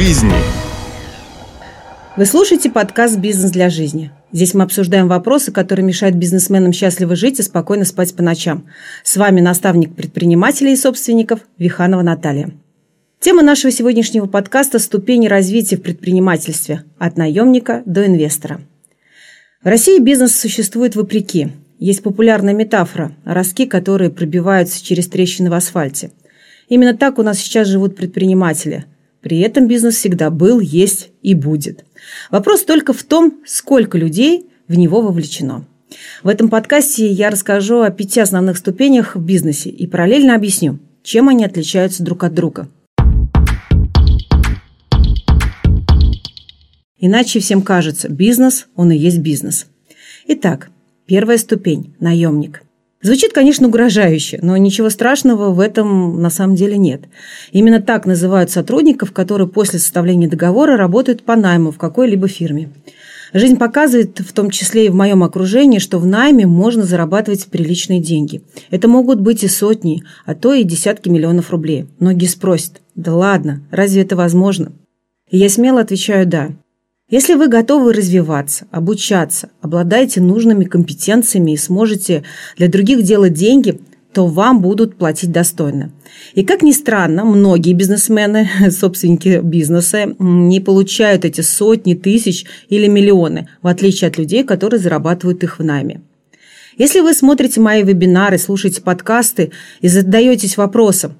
жизни. Вы слушаете подкаст «Бизнес для жизни». Здесь мы обсуждаем вопросы, которые мешают бизнесменам счастливо жить и спокойно спать по ночам. С вами наставник предпринимателей и собственников Виханова Наталья. Тема нашего сегодняшнего подкаста – ступени развития в предпринимательстве от наемника до инвестора. В России бизнес существует вопреки. Есть популярная метафора – ростки, которые пробиваются через трещины в асфальте. Именно так у нас сейчас живут предприниматели. При этом бизнес всегда был, есть и будет. Вопрос только в том, сколько людей в него вовлечено. В этом подкасте я расскажу о пяти основных ступенях в бизнесе и параллельно объясню, чем они отличаются друг от друга. Иначе всем кажется, бизнес, он и есть бизнес. Итак, Первая ступень – наемник. Звучит, конечно, угрожающе, но ничего страшного в этом на самом деле нет. Именно так называют сотрудников, которые после составления договора работают по найму в какой-либо фирме. Жизнь показывает, в том числе и в моем окружении, что в найме можно зарабатывать приличные деньги. Это могут быть и сотни, а то и десятки миллионов рублей. Многие спросят, да ладно, разве это возможно? И я смело отвечаю «да». Если вы готовы развиваться, обучаться, обладаете нужными компетенциями и сможете для других делать деньги, то вам будут платить достойно. И как ни странно, многие бизнесмены, собственники бизнеса, не получают эти сотни тысяч или миллионы, в отличие от людей, которые зарабатывают их в найме. Если вы смотрите мои вебинары, слушаете подкасты и задаетесь вопросом,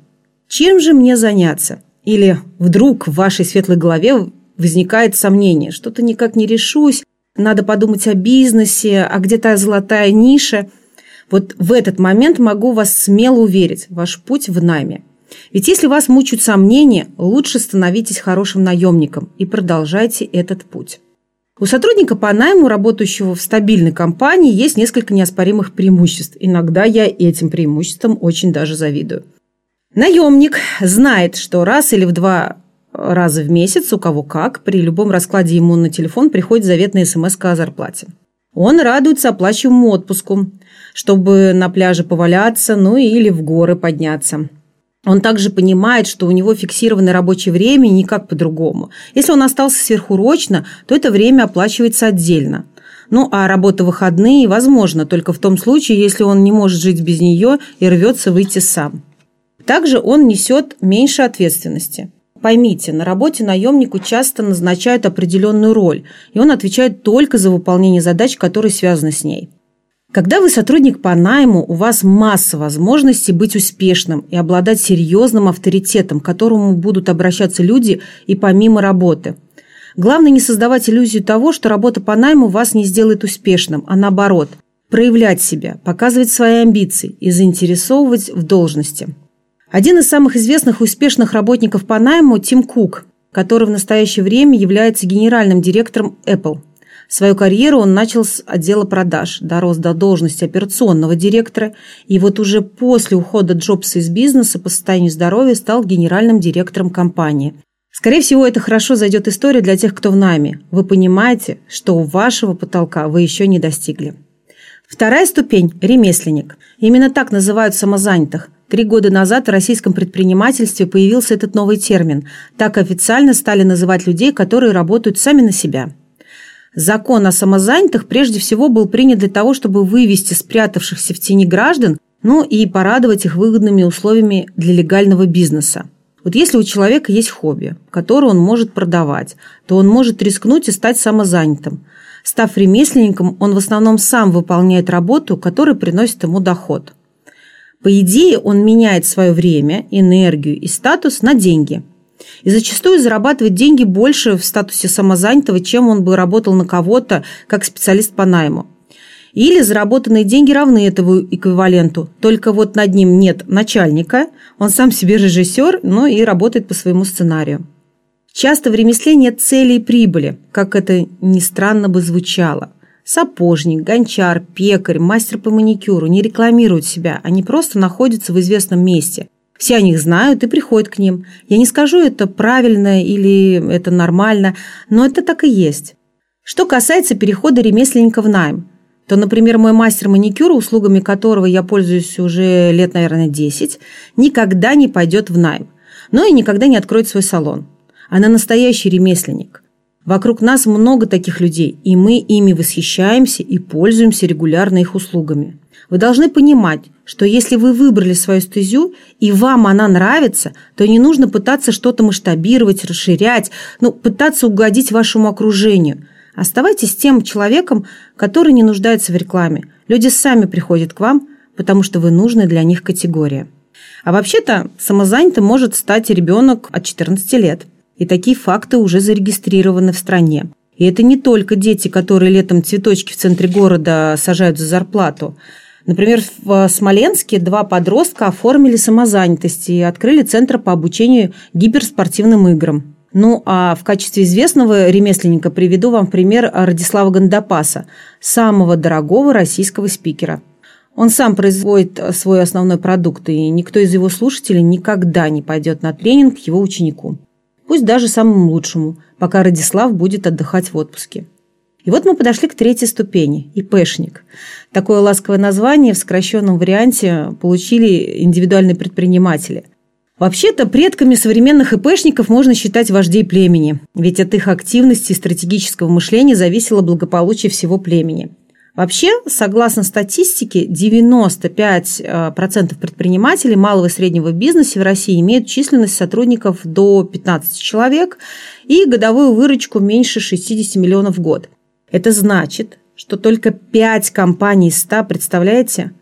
чем же мне заняться? Или вдруг в вашей светлой голове возникает сомнение, что-то никак не решусь, надо подумать о бизнесе, а где-то золотая ниша. Вот в этот момент могу вас смело уверить, ваш путь в найме. Ведь если вас мучают сомнения, лучше становитесь хорошим наемником и продолжайте этот путь. У сотрудника по найму, работающего в стабильной компании, есть несколько неоспоримых преимуществ. Иногда я этим преимуществам очень даже завидую. Наемник знает, что раз или в два раза в месяц, у кого как, при любом раскладе ему на телефон приходит заветная смс о зарплате. Он радуется оплачиваемому отпуску, чтобы на пляже поваляться, ну или в горы подняться. Он также понимает, что у него фиксированное рабочее время никак по-другому. Если он остался сверхурочно, то это время оплачивается отдельно. Ну, а работа выходные возможно только в том случае, если он не может жить без нее и рвется выйти сам. Также он несет меньше ответственности. Поймите, на работе наемнику часто назначают определенную роль, и он отвечает только за выполнение задач, которые связаны с ней. Когда вы сотрудник по найму, у вас масса возможностей быть успешным и обладать серьезным авторитетом, к которому будут обращаться люди и помимо работы. Главное не создавать иллюзию того, что работа по найму вас не сделает успешным, а наоборот – проявлять себя, показывать свои амбиции и заинтересовывать в должности. Один из самых известных и успешных работников по найму – Тим Кук, который в настоящее время является генеральным директором Apple. Свою карьеру он начал с отдела продаж, дорос до должности операционного директора, и вот уже после ухода Джобса из бизнеса по состоянию здоровья стал генеральным директором компании. Скорее всего, это хорошо зайдет история для тех, кто в найме. Вы понимаете, что у вашего потолка вы еще не достигли. Вторая ступень – ремесленник. Именно так называют самозанятых – Три года назад в российском предпринимательстве появился этот новый термин. Так официально стали называть людей, которые работают сами на себя. Закон о самозанятых прежде всего был принят для того, чтобы вывести спрятавшихся в тени граждан, ну и порадовать их выгодными условиями для легального бизнеса. Вот если у человека есть хобби, которое он может продавать, то он может рискнуть и стать самозанятым. Став ремесленником, он в основном сам выполняет работу, которая приносит ему доход – по идее, он меняет свое время, энергию и статус на деньги. И зачастую зарабатывает деньги больше в статусе самозанятого, чем он бы работал на кого-то как специалист по найму. Или заработанные деньги равны этому эквиваленту, только вот над ним нет начальника, он сам себе режиссер, но и работает по своему сценарию. Часто в ремесле нет цели и прибыли, как это ни странно бы звучало – Сапожник, гончар, пекарь, мастер по маникюру не рекламируют себя, они просто находятся в известном месте. Все о них знают и приходят к ним. Я не скажу, это правильно или это нормально, но это так и есть. Что касается перехода ремесленника в найм, то, например, мой мастер маникюра, услугами которого я пользуюсь уже лет, наверное, 10, никогда не пойдет в найм, но и никогда не откроет свой салон. Она настоящий ремесленник. Вокруг нас много таких людей, и мы ими восхищаемся и пользуемся регулярно их услугами. Вы должны понимать, что если вы выбрали свою стезю и вам она нравится, то не нужно пытаться что-то масштабировать, расширять, ну, пытаться угодить вашему окружению. Оставайтесь тем человеком, который не нуждается в рекламе. Люди сами приходят к вам, потому что вы нужны для них категория. А вообще-то самозанятым может стать ребенок от 14 лет. И такие факты уже зарегистрированы в стране. И это не только дети, которые летом цветочки в центре города сажают за зарплату. Например, в Смоленске два подростка оформили самозанятость и открыли центр по обучению гиперспортивным играм. Ну, а в качестве известного ремесленника приведу вам пример Радислава Гандапаса, самого дорогого российского спикера. Он сам производит свой основной продукт, и никто из его слушателей никогда не пойдет на тренинг его ученику. Пусть даже самому лучшему, пока Радислав будет отдыхать в отпуске. И вот мы подошли к третьей ступени – ИПшник. Такое ласковое название в сокращенном варианте получили индивидуальные предприниматели. Вообще-то предками современных ИПшников можно считать вождей племени, ведь от их активности и стратегического мышления зависело благополучие всего племени. Вообще, согласно статистике, 95% э, предпринимателей малого и среднего бизнеса в России имеют численность сотрудников до 15 человек и годовую выручку меньше 60 миллионов в год – это значит, что только 5 компаний из 100, представляете,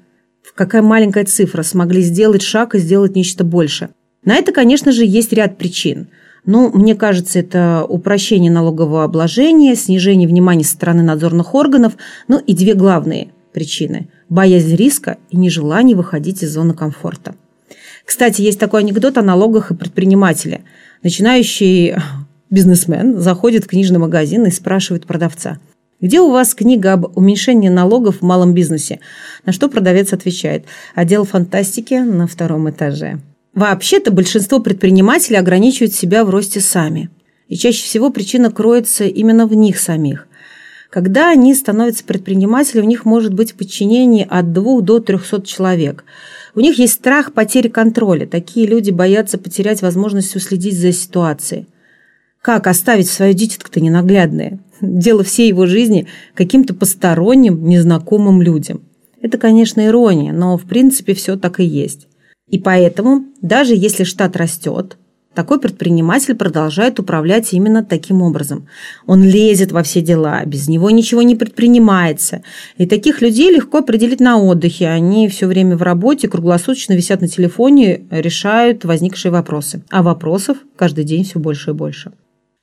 какая маленькая цифра, смогли сделать шаг и сделать нечто больше. На это, конечно же, есть ряд причин. Ну, мне кажется, это упрощение налогового обложения, снижение внимания со стороны надзорных органов, ну и две главные причины – боязнь риска и нежелание выходить из зоны комфорта. Кстати, есть такой анекдот о налогах и предпринимателе. Начинающий бизнесмен заходит в книжный магазин и спрашивает продавца – где у вас книга об уменьшении налогов в малом бизнесе? На что продавец отвечает. Отдел фантастики на втором этаже. Вообще-то большинство предпринимателей ограничивают себя в росте сами. И чаще всего причина кроется именно в них самих. Когда они становятся предпринимателями, у них может быть в подчинении от 2 до 300 человек. У них есть страх потери контроля. Такие люди боятся потерять возможность уследить за ситуацией. Как оставить свое дитятко-то ненаглядное? дело всей его жизни каким-то посторонним, незнакомым людям. Это, конечно, ирония, но в принципе все так и есть. И поэтому, даже если штат растет, такой предприниматель продолжает управлять именно таким образом. Он лезет во все дела, без него ничего не предпринимается. И таких людей легко определить на отдыхе. Они все время в работе, круглосуточно висят на телефоне, решают возникшие вопросы. А вопросов каждый день все больше и больше.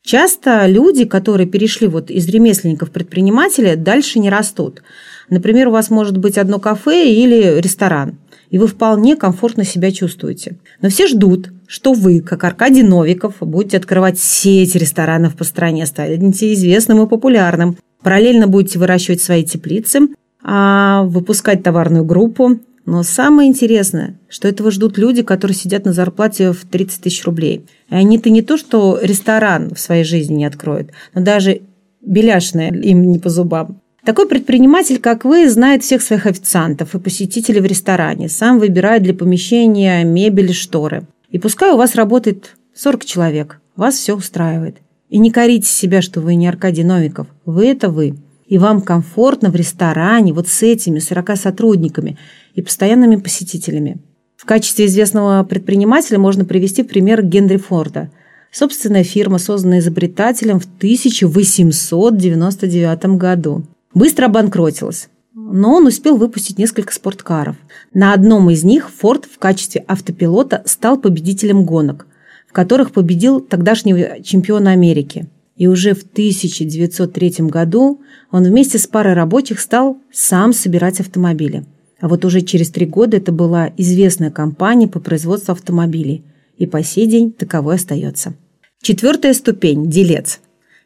Часто люди, которые перешли вот из ремесленников в предпринимателя, дальше не растут. Например, у вас может быть одно кафе или ресторан, и вы вполне комфортно себя чувствуете. Но все ждут, что вы, как Аркадий Новиков, будете открывать сеть ресторанов по стране, станете известным и популярным. Параллельно будете выращивать свои теплицы, а выпускать товарную группу, но самое интересное, что этого ждут люди, которые сидят на зарплате в 30 тысяч рублей. И они-то не то, что ресторан в своей жизни не откроют, но даже беляшное им не по зубам. Такой предприниматель, как вы, знает всех своих официантов и посетителей в ресторане, сам выбирает для помещения мебель и шторы. И пускай у вас работает 40 человек, вас все устраивает. И не корите себя, что вы не Аркадий Новиков. Вы – это вы. И вам комфортно в ресторане вот с этими 40 сотрудниками – и постоянными посетителями. В качестве известного предпринимателя можно привести пример Генри Форда. Собственная фирма, созданная изобретателем в 1899 году. Быстро обанкротилась, но он успел выпустить несколько спорткаров. На одном из них Форд в качестве автопилота стал победителем гонок, в которых победил тогдашнего чемпиона Америки. И уже в 1903 году он вместе с парой рабочих стал сам собирать автомобили – а вот уже через три года это была известная компания по производству автомобилей. И по сей день таковой остается. Четвертая ступень – делец.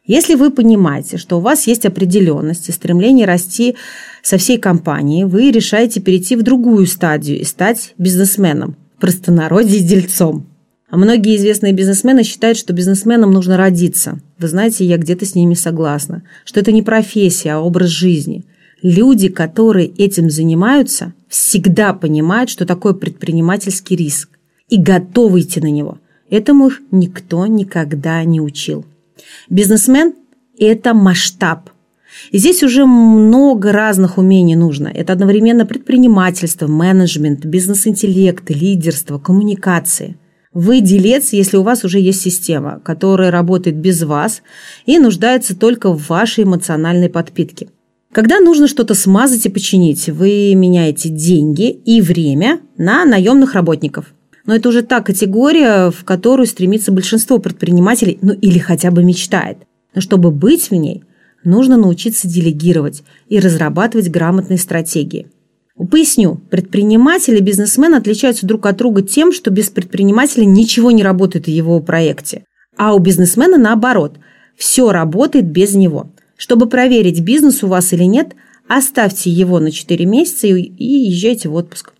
Если вы понимаете, что у вас есть определенность и стремление расти со всей компанией, вы решаете перейти в другую стадию и стать бизнесменом, простонародье дельцом. А многие известные бизнесмены считают, что бизнесменам нужно родиться. Вы знаете, я где-то с ними согласна, что это не профессия, а образ жизни – Люди, которые этим занимаются, всегда понимают, что такое предпринимательский риск и готовы идти на него. Этому их никто никогда не учил. Бизнесмен – это масштаб. И здесь уже много разных умений нужно. Это одновременно предпринимательство, менеджмент, бизнес-интеллект, лидерство, коммуникации. Вы делец, если у вас уже есть система, которая работает без вас и нуждается только в вашей эмоциональной подпитке. Когда нужно что-то смазать и починить, вы меняете деньги и время на наемных работников – но это уже та категория, в которую стремится большинство предпринимателей, ну или хотя бы мечтает. Но чтобы быть в ней, нужно научиться делегировать и разрабатывать грамотные стратегии. Поясню, предприниматель и бизнесмен отличаются друг от друга тем, что без предпринимателя ничего не работает в его проекте. А у бизнесмена наоборот, все работает без него. Чтобы проверить, бизнес у вас или нет, оставьте его на 4 месяца и езжайте в отпуск.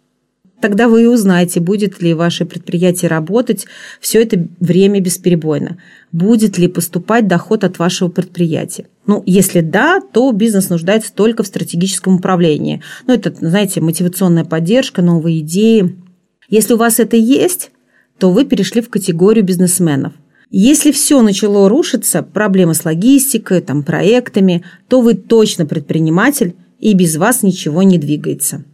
Тогда вы и узнаете, будет ли ваше предприятие работать все это время бесперебойно. Будет ли поступать доход от вашего предприятия. Ну, если да, то бизнес нуждается только в стратегическом управлении. Ну, это, знаете, мотивационная поддержка, новые идеи. Если у вас это есть, то вы перешли в категорию бизнесменов. Если все начало рушиться, проблемы с логистикой, там, проектами, то вы точно предприниматель, и без вас ничего не двигается.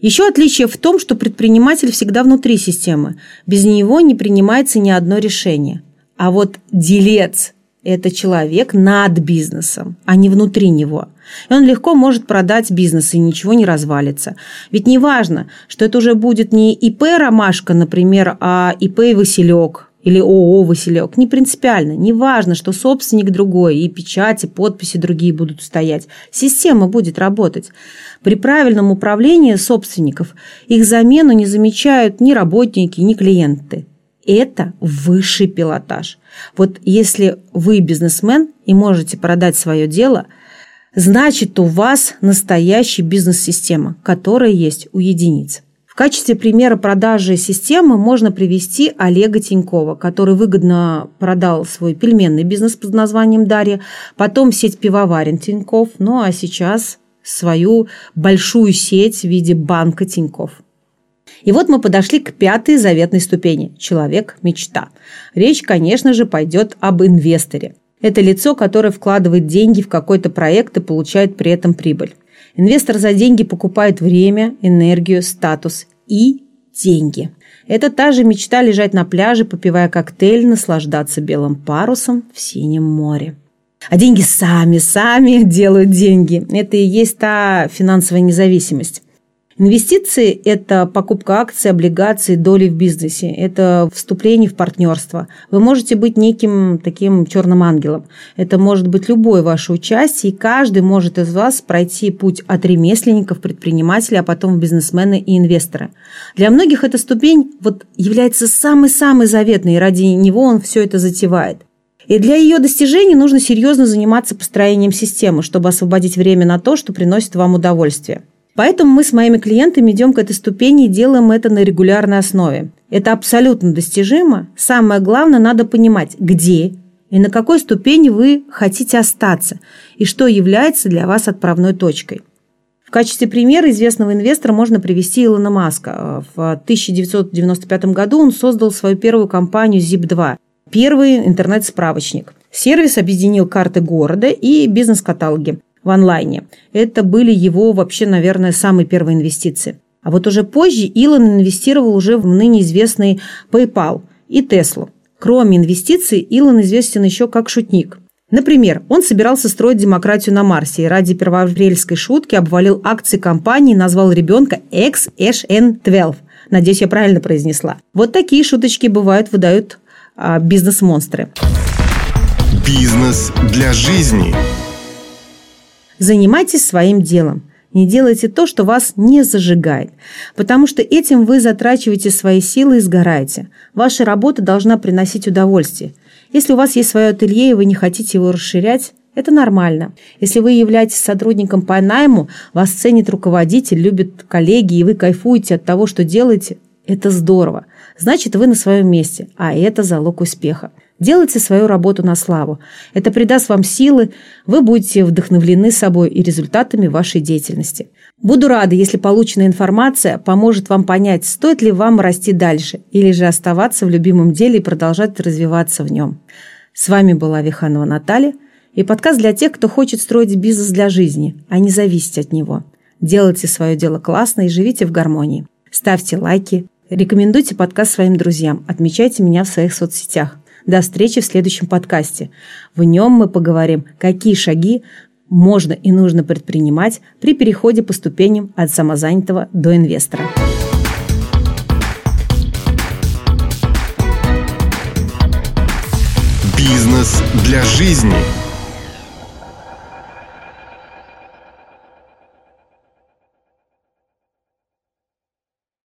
Еще отличие в том, что предприниматель всегда внутри системы. Без него не принимается ни одно решение. А вот делец – это человек над бизнесом, а не внутри него. И он легко может продать бизнес, и ничего не развалится. Ведь не важно, что это уже будет не ИП «Ромашка», например, а ИП «Василек», или ООО «Василек». Не принципиально. Не важно, что собственник другой, и печати, подписи другие будут стоять. Система будет работать. При правильном управлении собственников их замену не замечают ни работники, ни клиенты. Это высший пилотаж. Вот если вы бизнесмен и можете продать свое дело, значит у вас настоящая бизнес-система, которая есть у единиц. В качестве примера продажи системы можно привести Олега Тинькова, который выгодно продал свой пельменный бизнес под названием «Дарья», потом сеть пивоварен Тиньков, ну а сейчас свою большую сеть в виде банка Тиньков. И вот мы подошли к пятой заветной ступени – человек-мечта. Речь, конечно же, пойдет об инвесторе. Это лицо, которое вкладывает деньги в какой-то проект и получает при этом прибыль. Инвестор за деньги покупает время, энергию, статус и деньги. Это та же мечта лежать на пляже, попивая коктейль, наслаждаться белым парусом в синем море. А деньги сами, сами делают деньги. Это и есть та финансовая независимость. Инвестиции – это покупка акций, облигаций, доли в бизнесе, это вступление в партнерство. Вы можете быть неким таким черным ангелом. Это может быть любое ваше участие, и каждый может из вас пройти путь от ремесленников, предпринимателя, а потом в бизнесмены и инвесторы. Для многих эта ступень вот является самой-самой заветной, и ради него он все это затевает. И для ее достижения нужно серьезно заниматься построением системы, чтобы освободить время на то, что приносит вам удовольствие. Поэтому мы с моими клиентами идем к этой ступени и делаем это на регулярной основе. Это абсолютно достижимо. Самое главное, надо понимать, где и на какой ступени вы хотите остаться, и что является для вас отправной точкой. В качестве примера известного инвестора можно привести Илона Маска. В 1995 году он создал свою первую компанию Zip2, первый интернет-справочник. Сервис объединил карты города и бизнес-каталоги в онлайне. Это были его вообще, наверное, самые первые инвестиции. А вот уже позже Илон инвестировал уже в ныне известный PayPal и Tesla. Кроме инвестиций, Илон известен еще как шутник. Например, он собирался строить демократию на Марсе и ради первоапрельской шутки обвалил акции компании и назвал ребенка XHN12. Надеюсь, я правильно произнесла. Вот такие шуточки бывают, выдают а, бизнес-монстры. Бизнес для жизни. Занимайтесь своим делом. Не делайте то, что вас не зажигает, потому что этим вы затрачиваете свои силы и сгораете. Ваша работа должна приносить удовольствие. Если у вас есть свое ателье и вы не хотите его расширять, это нормально. Если вы являетесь сотрудником по найму, вас ценит руководитель, любят коллеги, и вы кайфуете от того, что делаете, это здорово. Значит, вы на своем месте, а это залог успеха. Делайте свою работу на славу. Это придаст вам силы, вы будете вдохновлены собой и результатами вашей деятельности. Буду рада, если полученная информация поможет вам понять, стоит ли вам расти дальше или же оставаться в любимом деле и продолжать развиваться в нем. С вами была Виханова Наталья и подкаст для тех, кто хочет строить бизнес для жизни, а не зависеть от него. Делайте свое дело классно и живите в гармонии. Ставьте лайки, рекомендуйте подкаст своим друзьям, отмечайте меня в своих соцсетях. До встречи в следующем подкасте. В нем мы поговорим, какие шаги можно и нужно предпринимать при переходе по ступеням от самозанятого до инвестора. Бизнес для жизни.